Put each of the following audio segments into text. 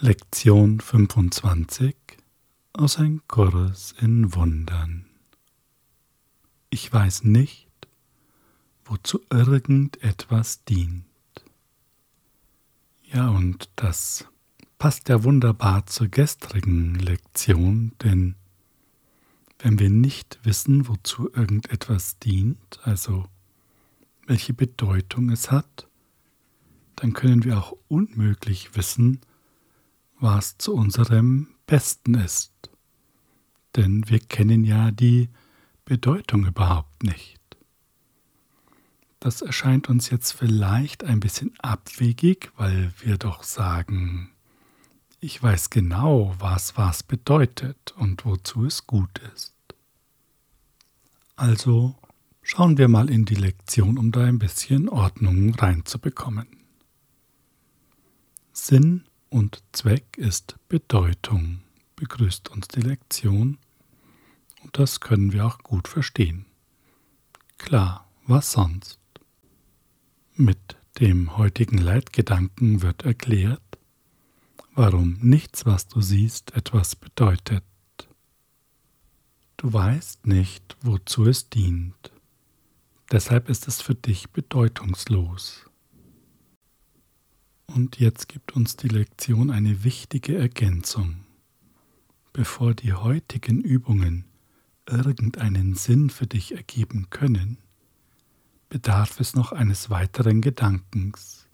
Lektion 25 aus ein Kurs in Wundern. Ich weiß nicht, wozu irgendetwas dient. Ja, und das passt ja wunderbar zur gestrigen Lektion, denn wenn wir nicht wissen, wozu irgendetwas dient, also welche Bedeutung es hat, dann können wir auch unmöglich wissen, was zu unserem Besten ist. Denn wir kennen ja die Bedeutung überhaupt nicht. Das erscheint uns jetzt vielleicht ein bisschen abwegig, weil wir doch sagen, ich weiß genau, was was bedeutet und wozu es gut ist. Also schauen wir mal in die Lektion, um da ein bisschen Ordnung reinzubekommen. Sinn und Zweck ist Bedeutung, begrüßt uns die Lektion, und das können wir auch gut verstehen. Klar, was sonst? Mit dem heutigen Leitgedanken wird erklärt, warum nichts, was du siehst, etwas bedeutet. Du weißt nicht, wozu es dient. Deshalb ist es für dich bedeutungslos. Und jetzt gibt uns die Lektion eine wichtige Ergänzung. Bevor die heutigen Übungen irgendeinen Sinn für dich ergeben können, bedarf es noch eines weiteren Gedankens.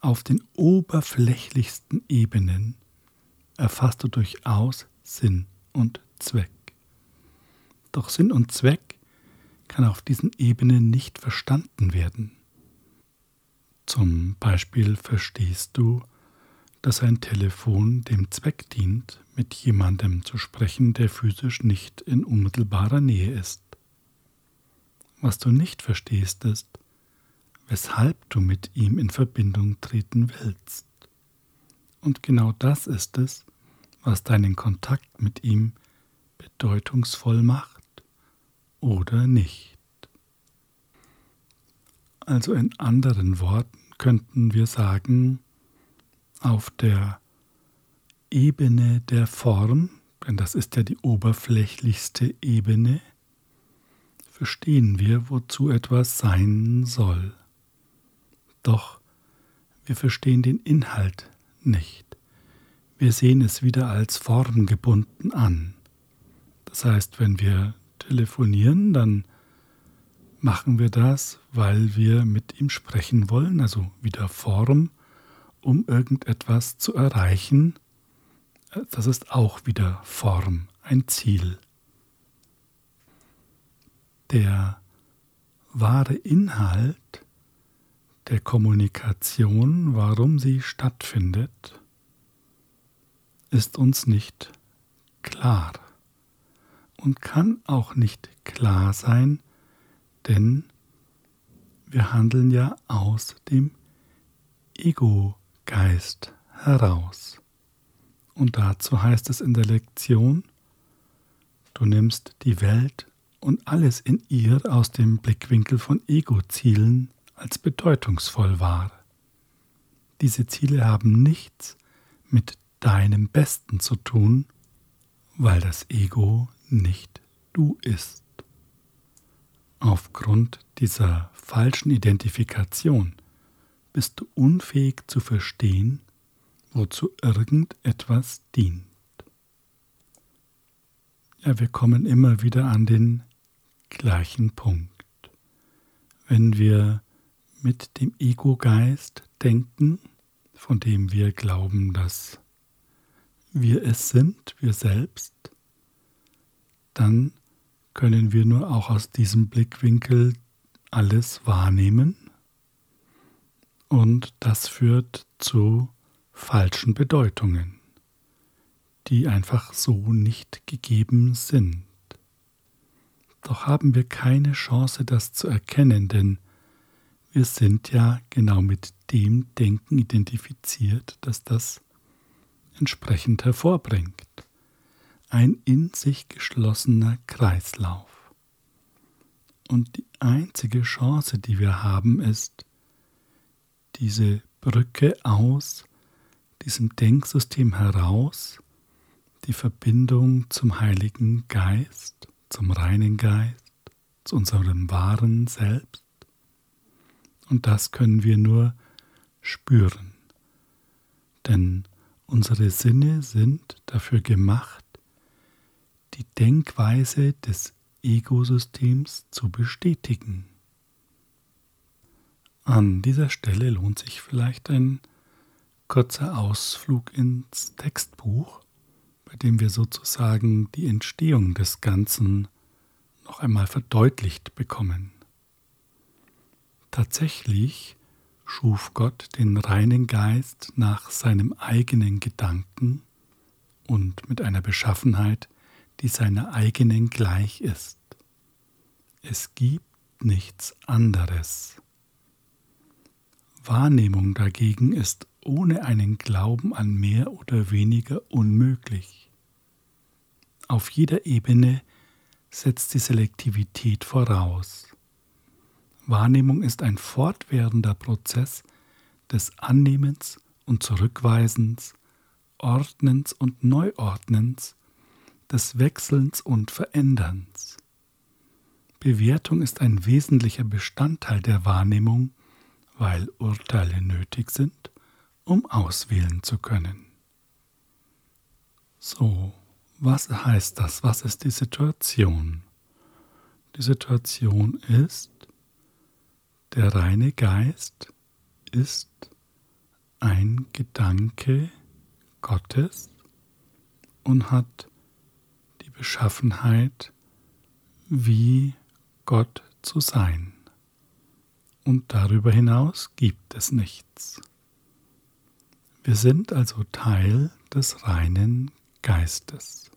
Auf den oberflächlichsten Ebenen erfasst du durchaus Sinn und Zweck. Doch Sinn und Zweck kann auf diesen Ebenen nicht verstanden werden. Zum Beispiel verstehst du, dass ein Telefon dem Zweck dient, mit jemandem zu sprechen, der physisch nicht in unmittelbarer Nähe ist. Was du nicht verstehst ist, weshalb du mit ihm in Verbindung treten willst. Und genau das ist es, was deinen Kontakt mit ihm bedeutungsvoll macht oder nicht. Also in anderen Worten könnten wir sagen, auf der Ebene der Form, denn das ist ja die oberflächlichste Ebene, verstehen wir, wozu etwas sein soll. Doch wir verstehen den Inhalt nicht. Wir sehen es wieder als formgebunden an. Das heißt, wenn wir telefonieren, dann machen wir das, weil wir mit ihm sprechen wollen, also wieder Form, um irgendetwas zu erreichen. Das ist auch wieder Form, ein Ziel. Der wahre Inhalt der Kommunikation, warum sie stattfindet, ist uns nicht klar und kann auch nicht klar sein, denn wir handeln ja aus dem Ego-Geist heraus. Und dazu heißt es in der Lektion, du nimmst die Welt und alles in ihr aus dem Blickwinkel von Ego-Zielen als bedeutungsvoll wahr. Diese Ziele haben nichts mit deinem Besten zu tun, weil das Ego nicht du ist. Aufgrund dieser falschen Identifikation bist du unfähig zu verstehen, wozu irgendetwas dient. Ja, wir kommen immer wieder an den gleichen Punkt. Wenn wir mit dem Ego-Geist denken, von dem wir glauben, dass wir es sind, wir selbst, dann können wir nur auch aus diesem Blickwinkel alles wahrnehmen und das führt zu falschen Bedeutungen, die einfach so nicht gegeben sind. Doch haben wir keine Chance, das zu erkennen, denn wir sind ja genau mit dem Denken identifiziert, das das entsprechend hervorbringt ein in sich geschlossener Kreislauf. Und die einzige Chance, die wir haben, ist, diese Brücke aus diesem Denksystem heraus die Verbindung zum Heiligen Geist, zum reinen Geist, zu unserem wahren Selbst. Und das können wir nur spüren. Denn unsere Sinne sind dafür gemacht, die Denkweise des Ego-Systems zu bestätigen. An dieser Stelle lohnt sich vielleicht ein kurzer Ausflug ins Textbuch, bei dem wir sozusagen die Entstehung des Ganzen noch einmal verdeutlicht bekommen. Tatsächlich schuf Gott den reinen Geist nach seinem eigenen Gedanken und mit einer Beschaffenheit, die seiner eigenen gleich ist. Es gibt nichts anderes. Wahrnehmung dagegen ist ohne einen Glauben an mehr oder weniger unmöglich. Auf jeder Ebene setzt die Selektivität voraus. Wahrnehmung ist ein fortwährender Prozess des Annehmens und Zurückweisens, Ordnens und Neuordnens, des Wechselns und Veränderns. Bewertung ist ein wesentlicher Bestandteil der Wahrnehmung weil Urteile nötig sind, um auswählen zu können. So, was heißt das? Was ist die Situation? Die Situation ist, der reine Geist ist ein Gedanke Gottes und hat Beschaffenheit, wie Gott zu sein und darüber hinaus gibt es nichts. Wir sind also Teil des reinen Geistes.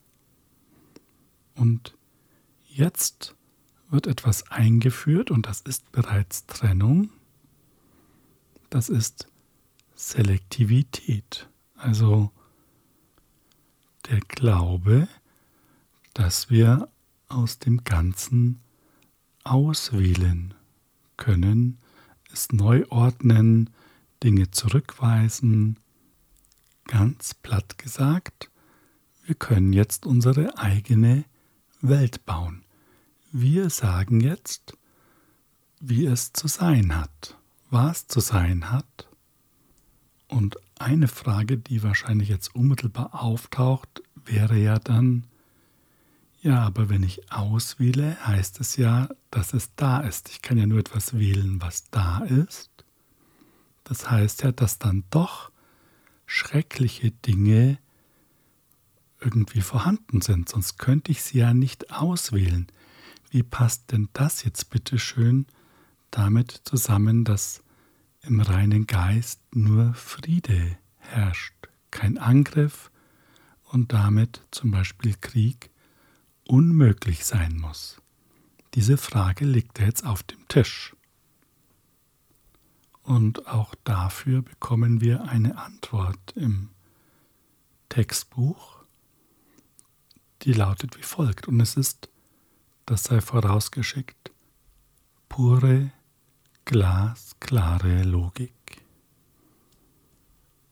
Und jetzt wird etwas eingeführt und das ist bereits Trennung. Das ist Selektivität, also der Glaube, dass wir aus dem Ganzen auswählen können, es neu ordnen, Dinge zurückweisen. Ganz platt gesagt, wir können jetzt unsere eigene Welt bauen. Wir sagen jetzt, wie es zu sein hat, was zu sein hat. Und eine Frage, die wahrscheinlich jetzt unmittelbar auftaucht, wäre ja dann, ja, aber wenn ich auswähle, heißt es ja, dass es da ist. Ich kann ja nur etwas wählen, was da ist. Das heißt ja, dass dann doch schreckliche Dinge irgendwie vorhanden sind, sonst könnte ich sie ja nicht auswählen. Wie passt denn das jetzt bitte schön damit zusammen, dass im reinen Geist nur Friede herrscht, kein Angriff und damit zum Beispiel Krieg unmöglich sein muss? Diese Frage liegt jetzt auf dem Tisch. Und auch dafür bekommen wir eine Antwort im Textbuch, die lautet wie folgt. Und es ist, das sei vorausgeschickt, pure, glasklare Logik.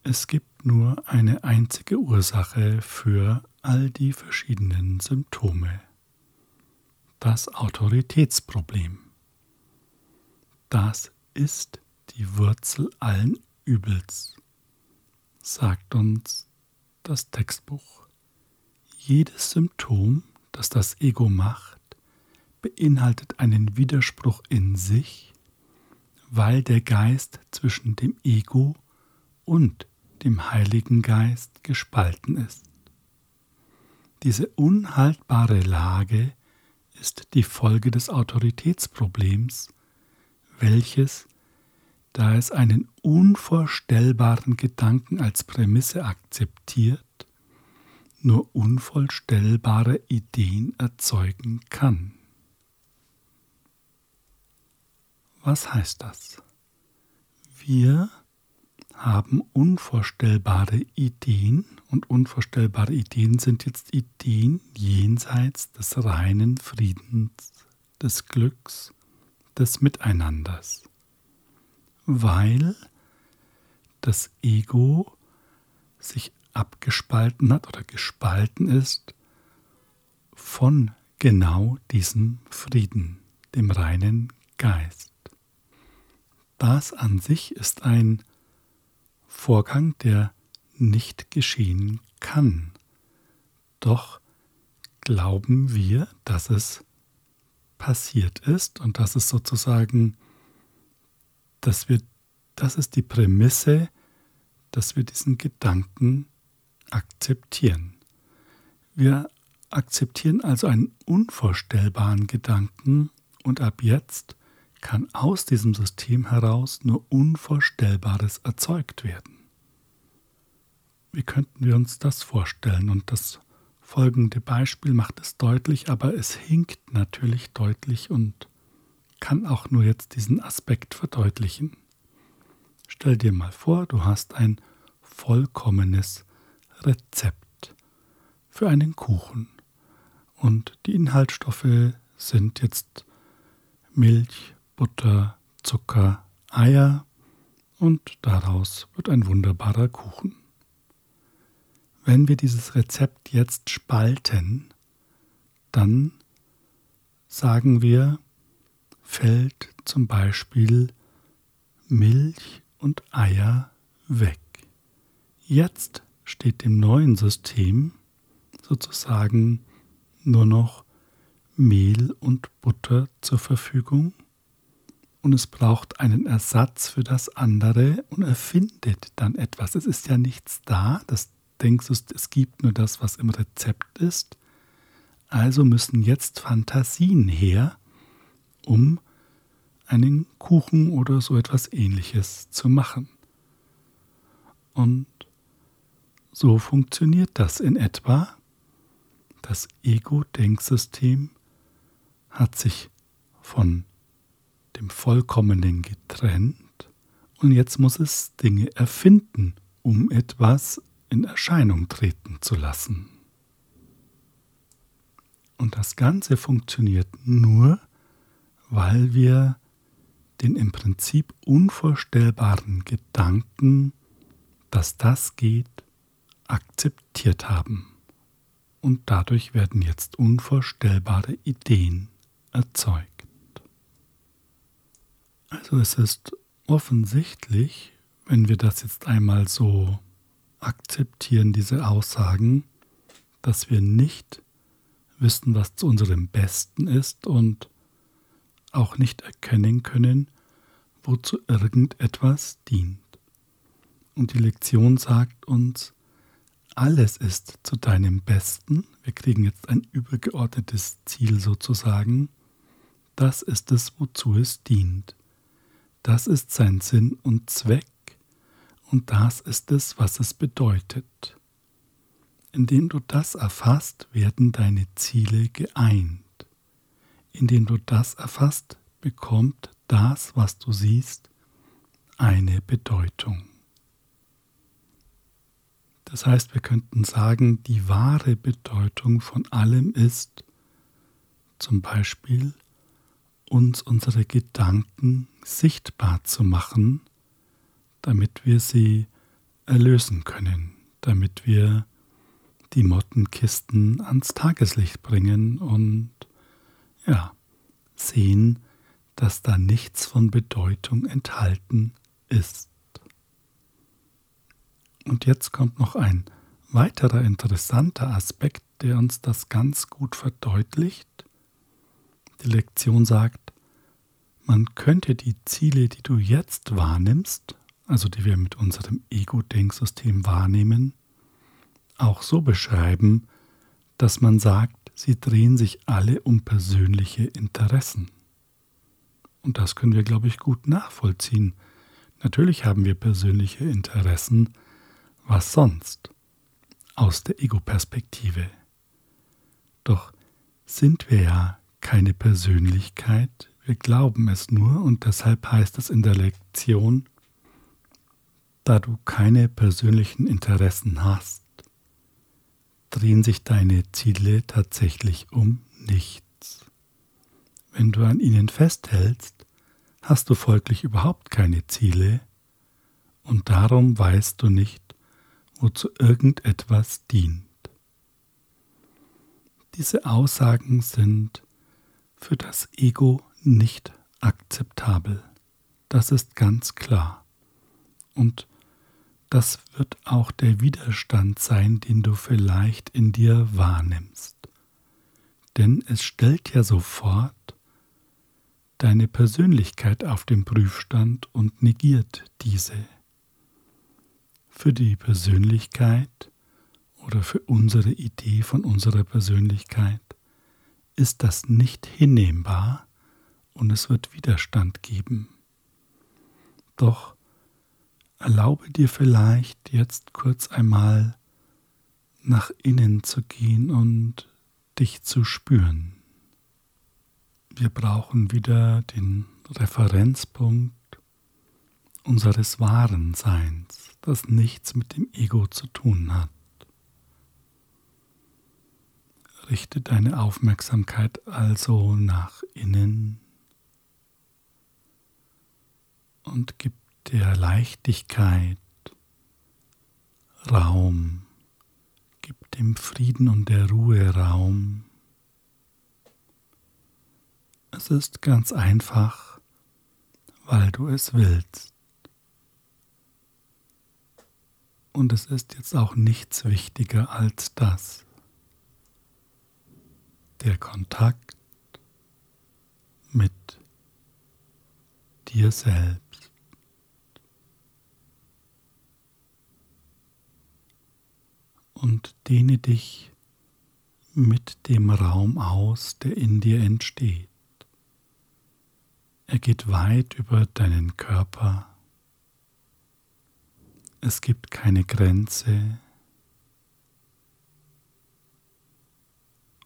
Es gibt nur eine einzige Ursache für all die verschiedenen Symptome. Das Autoritätsproblem. Das ist die Wurzel allen Übels, sagt uns das Textbuch. Jedes Symptom, das das Ego macht, beinhaltet einen Widerspruch in sich, weil der Geist zwischen dem Ego und dem Heiligen Geist gespalten ist. Diese unhaltbare Lage ist die Folge des Autoritätsproblems, welches, da es einen unvorstellbaren Gedanken als Prämisse akzeptiert, nur unvorstellbare Ideen erzeugen kann. Was heißt das? Wir haben unvorstellbare Ideen und unvorstellbare Ideen sind jetzt Ideen jenseits des reinen Friedens, des Glücks, des Miteinanders, weil das Ego sich abgespalten hat oder gespalten ist von genau diesem Frieden, dem reinen Geist. Das an sich ist ein Vorgang, der nicht geschehen kann. Doch glauben wir, dass es passiert ist und dass es sozusagen, dass wir, das ist die Prämisse, dass wir diesen Gedanken akzeptieren. Wir akzeptieren also einen unvorstellbaren Gedanken und ab jetzt kann aus diesem System heraus nur Unvorstellbares erzeugt werden. Wie könnten wir uns das vorstellen? Und das folgende Beispiel macht es deutlich, aber es hinkt natürlich deutlich und kann auch nur jetzt diesen Aspekt verdeutlichen. Stell dir mal vor, du hast ein vollkommenes Rezept für einen Kuchen und die Inhaltsstoffe sind jetzt Milch, Butter, Zucker, Eier und daraus wird ein wunderbarer Kuchen. Wenn wir dieses Rezept jetzt spalten, dann sagen wir, fällt zum Beispiel Milch und Eier weg. Jetzt steht dem neuen System sozusagen nur noch Mehl und Butter zur Verfügung und es braucht einen Ersatz für das andere und erfindet dann etwas. Es ist ja nichts da, das denkst du, es gibt nur das, was im Rezept ist. Also müssen jetzt Fantasien her, um einen Kuchen oder so etwas ähnliches zu machen. Und so funktioniert das in etwa. Das Ego-Denksystem hat sich von dem Vollkommenen getrennt und jetzt muss es Dinge erfinden, um etwas in Erscheinung treten zu lassen. Und das Ganze funktioniert nur, weil wir den im Prinzip unvorstellbaren Gedanken, dass das geht, akzeptiert haben. Und dadurch werden jetzt unvorstellbare Ideen erzeugt. Also es ist offensichtlich, wenn wir das jetzt einmal so akzeptieren, diese Aussagen, dass wir nicht wissen, was zu unserem Besten ist und auch nicht erkennen können, wozu irgendetwas dient. Und die Lektion sagt uns, alles ist zu deinem Besten. Wir kriegen jetzt ein übergeordnetes Ziel sozusagen. Das ist es, wozu es dient. Das ist sein Sinn und Zweck und das ist es, was es bedeutet. Indem du das erfasst, werden deine Ziele geeint. Indem du das erfasst, bekommt das, was du siehst, eine Bedeutung. Das heißt, wir könnten sagen, die wahre Bedeutung von allem ist zum Beispiel uns unsere Gedanken sichtbar zu machen, damit wir sie erlösen können, damit wir die Mottenkisten ans Tageslicht bringen und ja, sehen, dass da nichts von Bedeutung enthalten ist. Und jetzt kommt noch ein weiterer interessanter Aspekt, der uns das ganz gut verdeutlicht. Die Lektion sagt, man könnte die Ziele, die du jetzt wahrnimmst, also die wir mit unserem Ego-Denksystem wahrnehmen, auch so beschreiben, dass man sagt, sie drehen sich alle um persönliche Interessen. Und das können wir, glaube ich, gut nachvollziehen. Natürlich haben wir persönliche Interessen, was sonst? Aus der Ego-Perspektive. Doch sind wir ja keine Persönlichkeit, wir glauben es nur und deshalb heißt es in der Lektion, da du keine persönlichen Interessen hast, drehen sich deine Ziele tatsächlich um nichts. Wenn du an ihnen festhältst, hast du folglich überhaupt keine Ziele und darum weißt du nicht, wozu irgendetwas dient. Diese Aussagen sind für das Ego nicht akzeptabel. Das ist ganz klar. Und das wird auch der Widerstand sein, den du vielleicht in dir wahrnimmst. Denn es stellt ja sofort deine Persönlichkeit auf den Prüfstand und negiert diese. Für die Persönlichkeit oder für unsere Idee von unserer Persönlichkeit ist das nicht hinnehmbar und es wird Widerstand geben. Doch erlaube dir vielleicht jetzt kurz einmal nach innen zu gehen und dich zu spüren. Wir brauchen wieder den Referenzpunkt unseres wahren Seins, das nichts mit dem Ego zu tun hat. Richte deine Aufmerksamkeit also nach innen und gib der Leichtigkeit Raum, gib dem Frieden und der Ruhe Raum. Es ist ganz einfach, weil du es willst. Und es ist jetzt auch nichts wichtiger als das. Der Kontakt mit dir selbst. Und dehne dich mit dem Raum aus, der in dir entsteht. Er geht weit über deinen Körper. Es gibt keine Grenze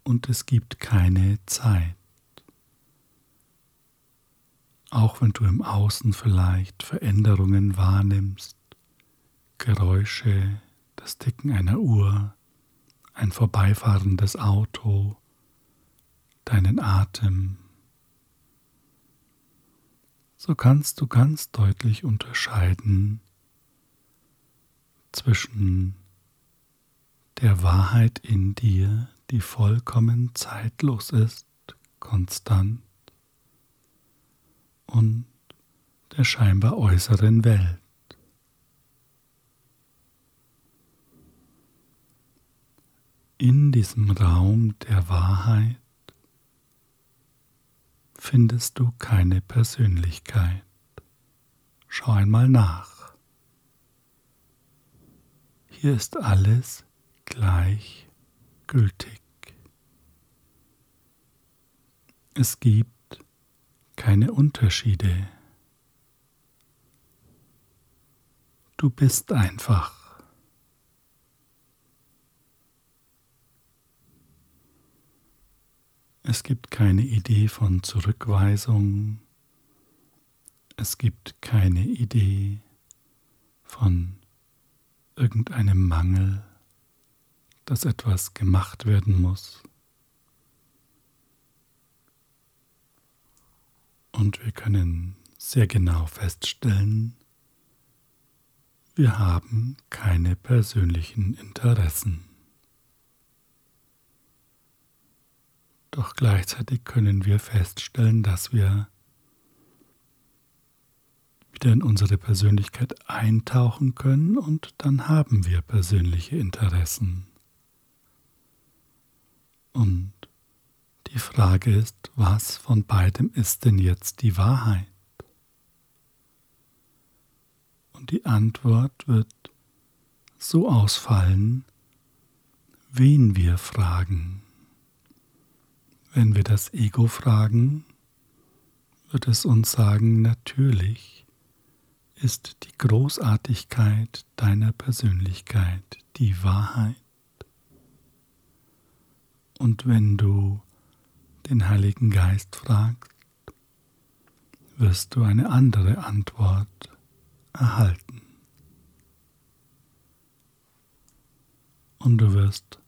und es gibt keine Zeit. Auch wenn du im Außen vielleicht Veränderungen wahrnimmst, Geräusche, das Ticken einer Uhr, ein vorbeifahrendes Auto, deinen Atem, so kannst du ganz deutlich unterscheiden zwischen der Wahrheit in dir, die vollkommen zeitlos ist, konstant, und der scheinbar äußeren Welt. In diesem Raum der Wahrheit findest du keine Persönlichkeit. Schau einmal nach. Hier ist alles gleichgültig. Es gibt keine Unterschiede. Du bist einfach. Es gibt keine Idee von Zurückweisung. Es gibt keine Idee von irgendeinem Mangel, dass etwas gemacht werden muss. Und wir können sehr genau feststellen, wir haben keine persönlichen Interessen. Doch gleichzeitig können wir feststellen, dass wir wieder in unsere Persönlichkeit eintauchen können und dann haben wir persönliche Interessen. Und die Frage ist, was von beidem ist denn jetzt die Wahrheit? Und die Antwort wird so ausfallen, wen wir fragen. Wenn wir das Ego fragen, wird es uns sagen, natürlich ist die Großartigkeit deiner Persönlichkeit die Wahrheit. Und wenn du den Heiligen Geist fragst, wirst du eine andere Antwort erhalten. Und du wirst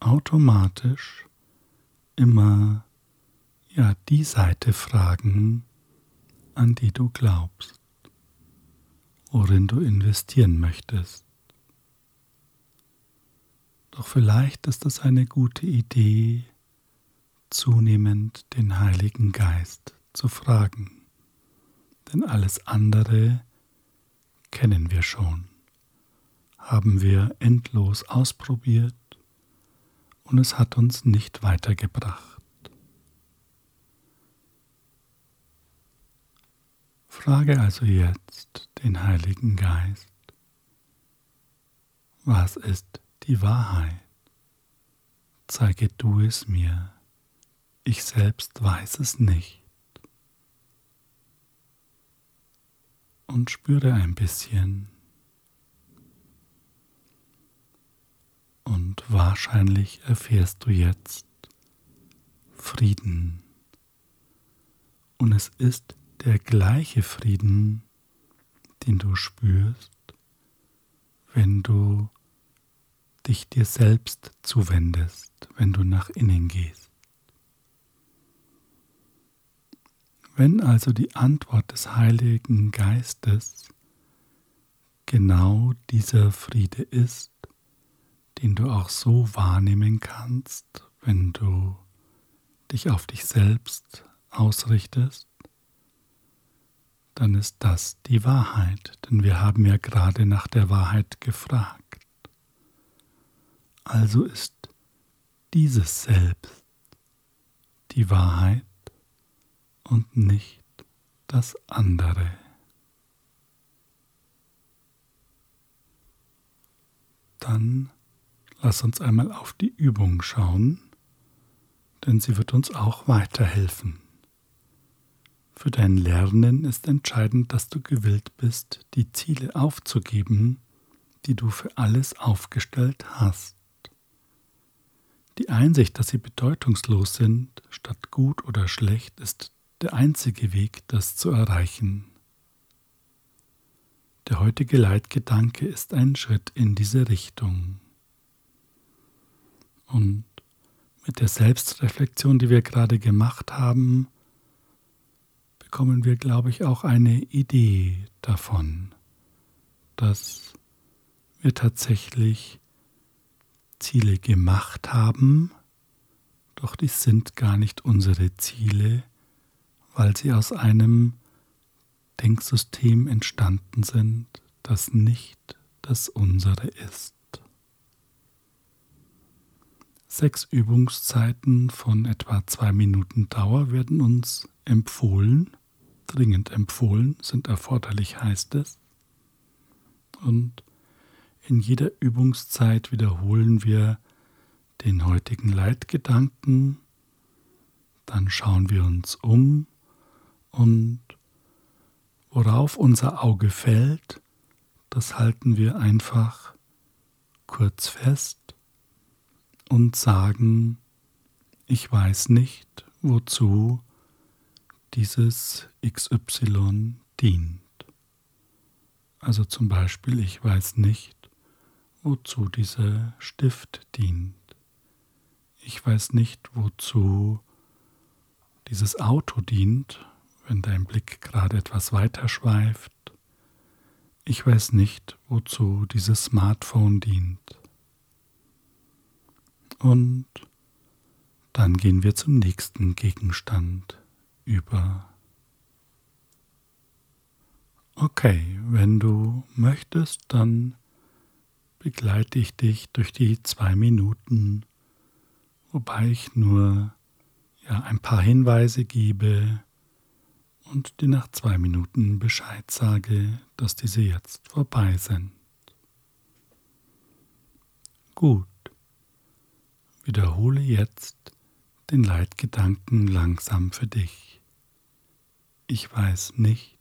automatisch immer ja die Seite fragen, an die du glaubst, worin du investieren möchtest. Doch vielleicht ist es eine gute Idee, zunehmend den Heiligen Geist zu fragen, denn alles andere kennen wir schon, haben wir endlos ausprobiert und es hat uns nicht weitergebracht. Frage also jetzt den Heiligen Geist, was ist die Wahrheit? Zeige du es mir, ich selbst weiß es nicht. Und spüre ein bisschen, Und wahrscheinlich erfährst du jetzt Frieden. Und es ist der gleiche Frieden, den du spürst, wenn du dich dir selbst zuwendest, wenn du nach innen gehst. Wenn also die Antwort des Heiligen Geistes genau dieser Friede ist, den du auch so wahrnehmen kannst, wenn du dich auf dich selbst ausrichtest, dann ist das die Wahrheit, denn wir haben ja gerade nach der Wahrheit gefragt. Also ist dieses Selbst die Wahrheit und nicht das andere. Dann Lass uns einmal auf die Übung schauen, denn sie wird uns auch weiterhelfen. Für dein Lernen ist entscheidend, dass du gewillt bist, die Ziele aufzugeben, die du für alles aufgestellt hast. Die Einsicht, dass sie bedeutungslos sind, statt gut oder schlecht, ist der einzige Weg, das zu erreichen. Der heutige Leitgedanke ist ein Schritt in diese Richtung. Und mit der Selbstreflexion, die wir gerade gemacht haben, bekommen wir, glaube ich, auch eine Idee davon, dass wir tatsächlich Ziele gemacht haben, doch die sind gar nicht unsere Ziele, weil sie aus einem Denksystem entstanden sind, das nicht das unsere ist. Sechs Übungszeiten von etwa zwei Minuten Dauer werden uns empfohlen, dringend empfohlen, sind erforderlich, heißt es. Und in jeder Übungszeit wiederholen wir den heutigen Leitgedanken, dann schauen wir uns um und worauf unser Auge fällt, das halten wir einfach kurz fest und sagen, ich weiß nicht, wozu dieses XY dient. Also zum Beispiel, ich weiß nicht, wozu dieser Stift dient. Ich weiß nicht, wozu dieses Auto dient, wenn dein Blick gerade etwas weiter schweift. Ich weiß nicht, wozu dieses Smartphone dient. Und dann gehen wir zum nächsten Gegenstand über. Okay, wenn du möchtest, dann begleite ich dich durch die zwei Minuten, wobei ich nur ja, ein paar Hinweise gebe und dir nach zwei Minuten Bescheid sage, dass diese jetzt vorbei sind. Gut. Wiederhole jetzt den Leitgedanken langsam für dich. Ich weiß nicht,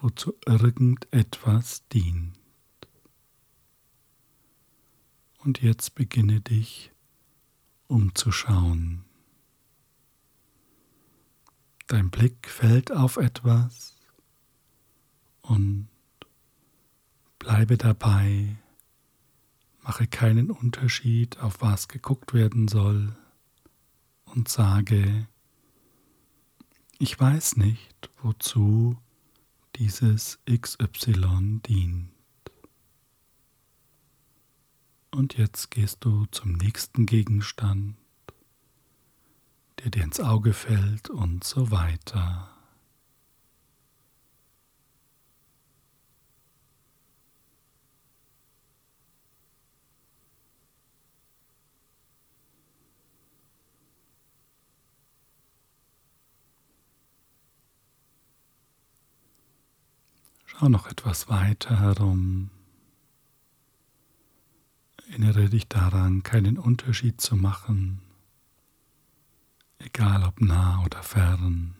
wozu irgendetwas dient. Und jetzt beginne dich umzuschauen. Dein Blick fällt auf etwas und bleibe dabei Mache keinen Unterschied, auf was geguckt werden soll und sage, ich weiß nicht, wozu dieses XY dient. Und jetzt gehst du zum nächsten Gegenstand, der dir ins Auge fällt und so weiter. Schau noch etwas weiter herum. Erinnere dich daran, keinen Unterschied zu machen, egal ob nah oder fern.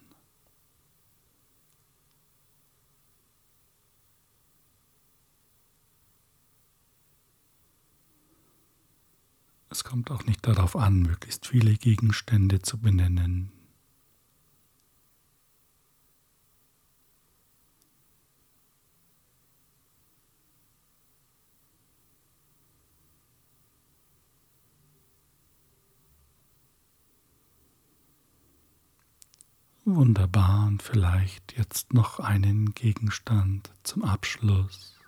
Es kommt auch nicht darauf an, möglichst viele Gegenstände zu benennen. Wunderbar und vielleicht jetzt noch einen Gegenstand zum Abschluss.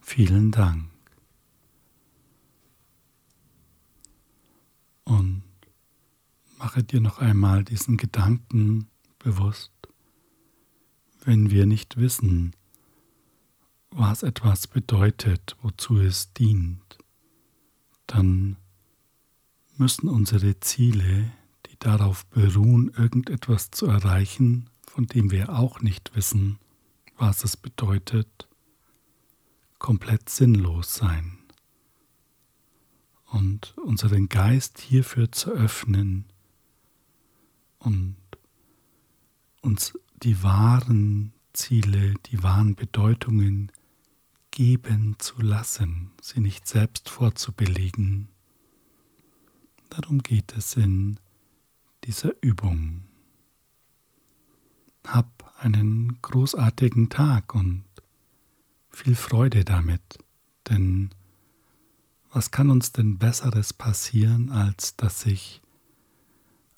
Vielen Dank. Und mache dir noch einmal diesen Gedanken bewusst, wenn wir nicht wissen, was etwas bedeutet, wozu es dient, dann müssen unsere Ziele, die darauf beruhen, irgendetwas zu erreichen, von dem wir auch nicht wissen, was es bedeutet, komplett sinnlos sein. Und unseren Geist hierfür zu öffnen und uns die wahren Ziele, die wahren Bedeutungen geben zu lassen, sie nicht selbst vorzubelegen. Darum geht es in dieser Übung. Hab einen großartigen Tag und viel Freude damit, denn was kann uns denn Besseres passieren, als dass sich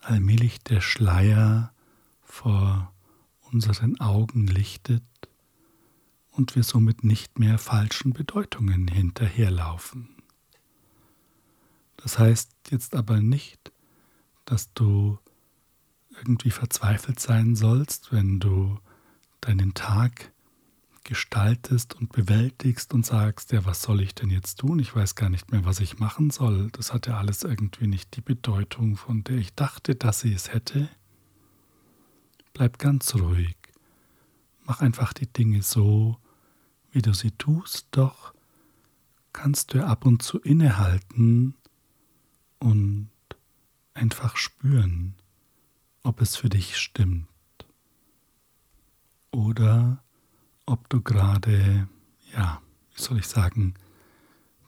allmählich der Schleier vor unseren Augen lichtet und wir somit nicht mehr falschen Bedeutungen hinterherlaufen. Das heißt jetzt aber nicht, dass du irgendwie verzweifelt sein sollst, wenn du deinen Tag gestaltest und bewältigst und sagst, ja, was soll ich denn jetzt tun? Ich weiß gar nicht mehr, was ich machen soll. Das hat ja alles irgendwie nicht die Bedeutung, von der ich dachte, dass sie es hätte. Bleib ganz ruhig. Mach einfach die Dinge so, wie du sie tust, doch kannst du ab und zu innehalten und einfach spüren, ob es für dich stimmt. Oder ob du gerade, ja, wie soll ich sagen,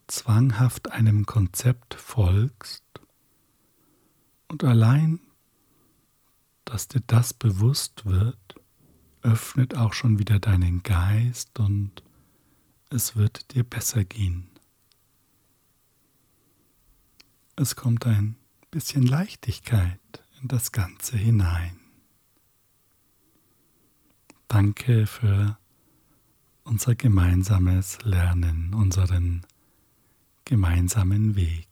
zwanghaft einem Konzept folgst und allein, dass dir das bewusst wird, öffnet auch schon wieder deinen Geist und es wird dir besser gehen. Es kommt ein bisschen Leichtigkeit in das Ganze hinein. Danke für unser gemeinsames Lernen, unseren gemeinsamen Weg.